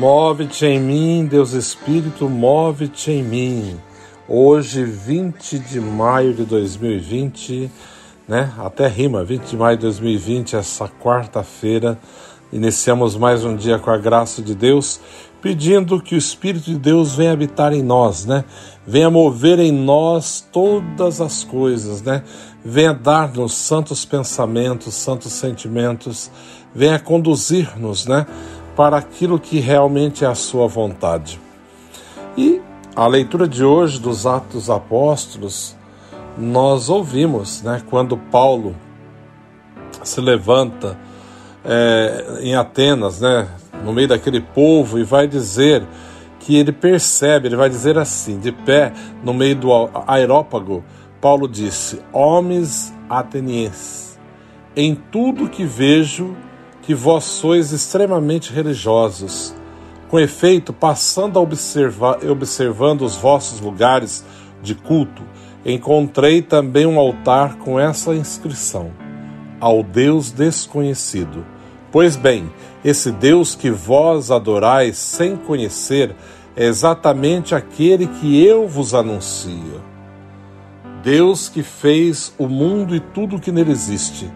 Move-te em mim, Deus Espírito, move-te em mim. Hoje, 20 de maio de 2020, né? Até rima, 20 de maio de 2020, essa quarta-feira, iniciamos mais um dia com a graça de Deus, pedindo que o Espírito de Deus venha habitar em nós, né? Venha mover em nós todas as coisas, né? Venha dar-nos santos pensamentos, santos sentimentos, venha conduzir-nos, né? Para aquilo que realmente é a sua vontade. E a leitura de hoje dos Atos Apóstolos, nós ouvimos, né, quando Paulo se levanta é, em Atenas, né, no meio daquele povo, e vai dizer que ele percebe, ele vai dizer assim, de pé, no meio do aerópago, Paulo disse: Homens atenienses, em tudo que vejo que vós sois extremamente religiosos. Com efeito, passando a observar, observando os vossos lugares de culto, encontrei também um altar com essa inscrição: Ao Deus desconhecido. Pois bem, esse Deus que vós adorais sem conhecer é exatamente aquele que eu vos anuncio. Deus que fez o mundo e tudo o que nele existe.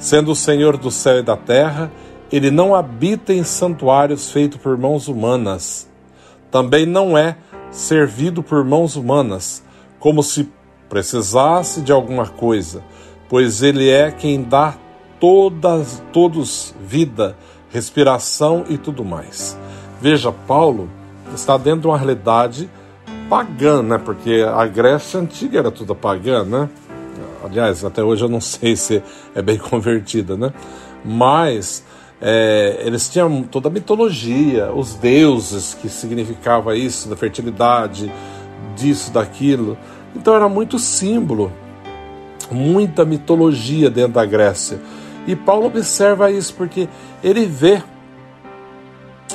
Sendo o Senhor do céu e da terra, ele não habita em santuários feitos por mãos humanas. Também não é servido por mãos humanas, como se precisasse de alguma coisa, pois ele é quem dá todas, todos vida, respiração e tudo mais. Veja, Paulo está dentro de uma realidade pagã, né? Porque a Grécia antiga era toda pagã, né? Aliás, até hoje eu não sei se é bem convertida, né? Mas é, eles tinham toda a mitologia, os deuses que significava isso, da fertilidade, disso, daquilo. Então era muito símbolo, muita mitologia dentro da Grécia. E Paulo observa isso porque ele vê,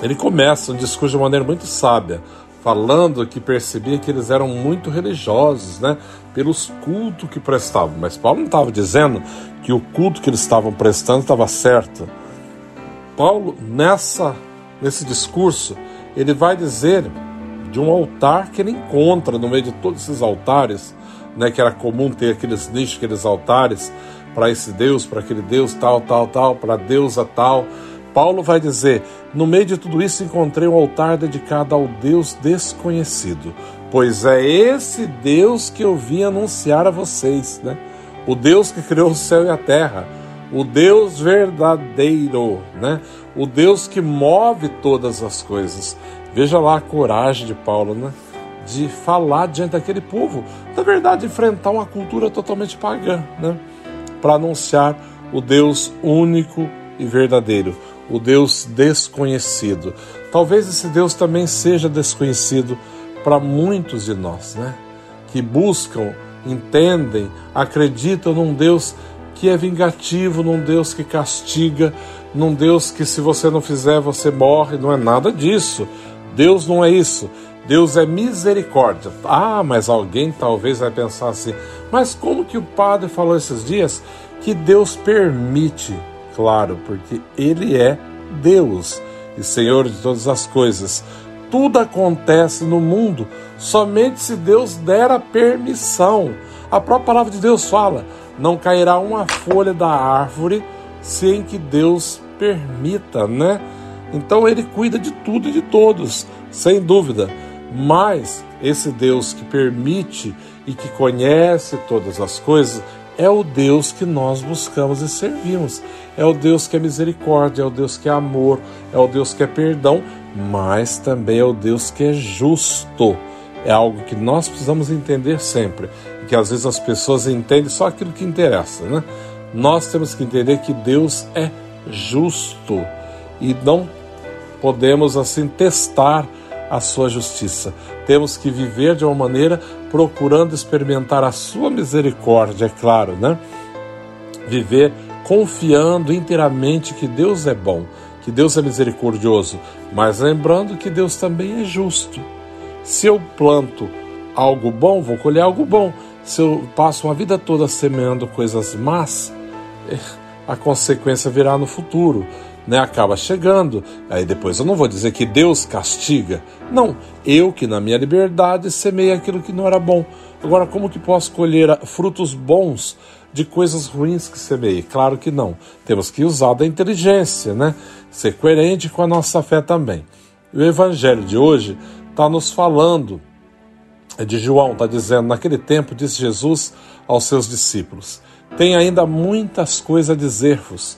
ele começa um discurso de maneira muito sábia, falando que percebia que eles eram muito religiosos, né, pelos cultos que prestavam. Mas Paulo não estava dizendo que o culto que eles estavam prestando estava certo. Paulo, nessa, nesse discurso, ele vai dizer de um altar que ele encontra no meio de todos esses altares, né, que era comum ter aqueles nichos, aqueles altares para esse Deus, para aquele Deus, tal, tal, tal, para deusa tal. Paulo vai dizer: no meio de tudo isso encontrei um altar dedicado ao Deus desconhecido, pois é esse Deus que eu vim anunciar a vocês, né? O Deus que criou o céu e a terra o Deus verdadeiro, né? O Deus que move todas as coisas. Veja lá a coragem de Paulo, né? De falar diante daquele povo, na verdade, enfrentar uma cultura totalmente pagã, né? Para anunciar o Deus único e verdadeiro, o Deus desconhecido. Talvez esse Deus também seja desconhecido para muitos de nós, né? Que buscam, entendem, acreditam num Deus que é vingativo, num Deus que castiga, num Deus que se você não fizer você morre, não é nada disso. Deus não é isso. Deus é misericórdia. Ah, mas alguém talvez vai pensar assim: Mas como que o padre falou esses dias que Deus permite? Claro, porque ele é Deus e Senhor de todas as coisas. Tudo acontece no mundo somente se Deus der a permissão. A própria palavra de Deus fala: não cairá uma folha da árvore sem que Deus permita, né? Então ele cuida de tudo e de todos, sem dúvida. Mas esse Deus que permite e que conhece todas as coisas é o Deus que nós buscamos e servimos. É o Deus que é misericórdia, é o Deus que é amor, é o Deus que é perdão, mas também é o Deus que é justo. É algo que nós precisamos entender sempre, que às vezes as pessoas entendem só aquilo que interessa, né? Nós temos que entender que Deus é justo e não podemos assim testar a sua justiça. Temos que viver de uma maneira procurando experimentar a sua misericórdia, é claro, né? Viver confiando inteiramente que Deus é bom, que Deus é misericordioso, mas lembrando que Deus também é justo. Se eu planto algo bom, vou colher algo bom. Se eu passo uma vida toda semeando coisas más, a consequência virá no futuro né, acaba chegando. Aí depois eu não vou dizer que Deus castiga. Não, eu que na minha liberdade semei aquilo que não era bom. Agora, como que posso colher frutos bons de coisas ruins que semei? Claro que não. Temos que usar da inteligência, né? Ser coerente com a nossa fé também. o evangelho de hoje está nos falando é de João, está dizendo: naquele tempo disse Jesus aos seus discípulos: Tem ainda muitas coisas a dizer-vos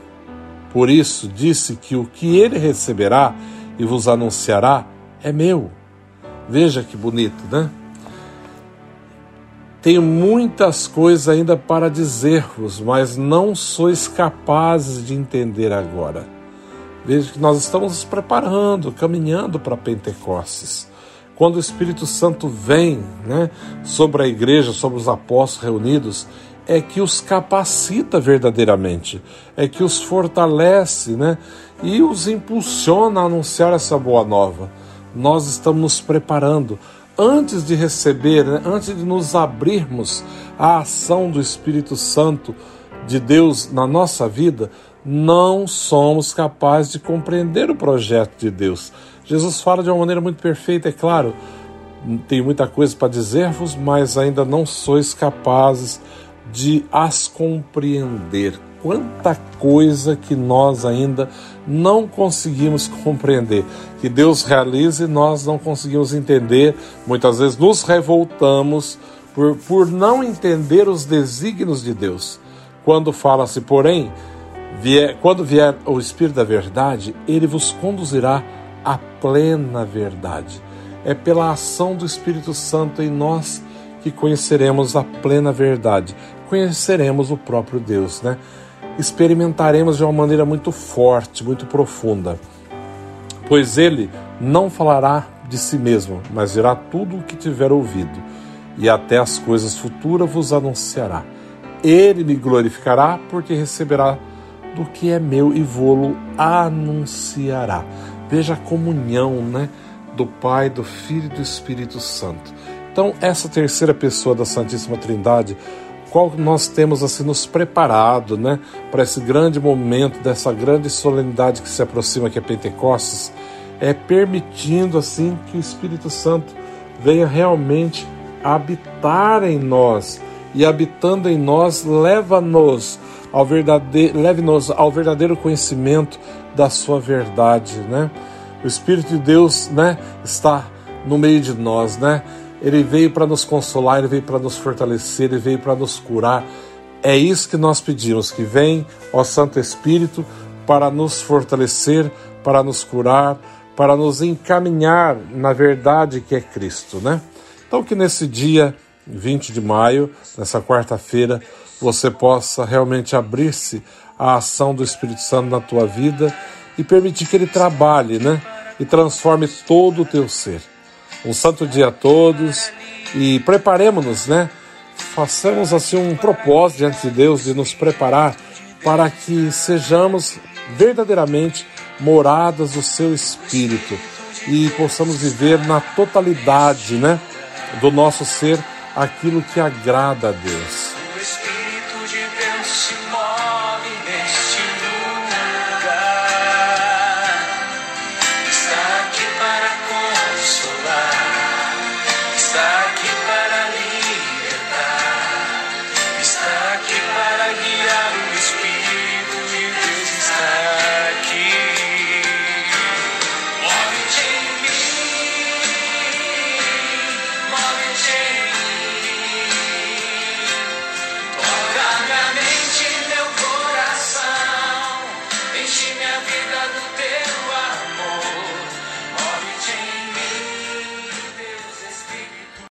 por isso disse que o que ele receberá e vos anunciará é meu. Veja que bonito, né? Tenho muitas coisas ainda para dizer-vos, mas não sois capazes de entender agora. Veja que nós estamos nos preparando, caminhando para Pentecostes. Quando o Espírito Santo vem né, sobre a igreja, sobre os apóstolos reunidos, é que os capacita verdadeiramente, é que os fortalece, né? E os impulsiona a anunciar essa boa nova. Nós estamos nos preparando antes de receber, né? antes de nos abrirmos à ação do Espírito Santo de Deus na nossa vida, não somos capazes de compreender o projeto de Deus. Jesus fala de uma maneira muito perfeita, é claro. Tenho muita coisa para dizer-vos, mas ainda não sois capazes de as compreender. Quanta coisa que nós ainda não conseguimos compreender, que Deus realiza e nós não conseguimos entender. Muitas vezes nos revoltamos por, por não entender os desígnios de Deus. Quando fala-se, porém, vier, quando vier o Espírito da Verdade, ele vos conduzirá à plena verdade. É pela ação do Espírito Santo em nós que conheceremos a plena verdade conheceremos o próprio Deus, né? Experimentaremos de uma maneira muito forte, muito profunda. Pois ele não falará de si mesmo, mas dirá tudo o que tiver ouvido, e até as coisas futuras vos anunciará. Ele me glorificará, porque receberá do que é meu e vô-lo anunciará. Veja a comunhão, né? Do Pai, do Filho e do Espírito Santo. Então, essa terceira pessoa da Santíssima Trindade qual nós temos assim nos preparado, né, para esse grande momento dessa grande solenidade que se aproxima que é Pentecostes, é permitindo assim que o Espírito Santo venha realmente habitar em nós e habitando em nós leva-nos ao verdadeiro leve-nos ao verdadeiro conhecimento da sua verdade, né? O Espírito de Deus, né, está no meio de nós, né? Ele veio para nos consolar, ele veio para nos fortalecer, ele veio para nos curar. É isso que nós pedimos, que vem, ó Santo Espírito, para nos fortalecer, para nos curar, para nos encaminhar na verdade que é Cristo, né? Então que nesse dia 20 de maio, nessa quarta-feira, você possa realmente abrir-se à ação do Espírito Santo na tua vida e permitir que ele trabalhe, né? E transforme todo o teu ser. Um santo dia a todos e preparemos-nos, né? Façamos assim um propósito diante de Deus de nos preparar para que sejamos verdadeiramente moradas do seu espírito e possamos viver na totalidade, né, do nosso ser aquilo que agrada a Deus.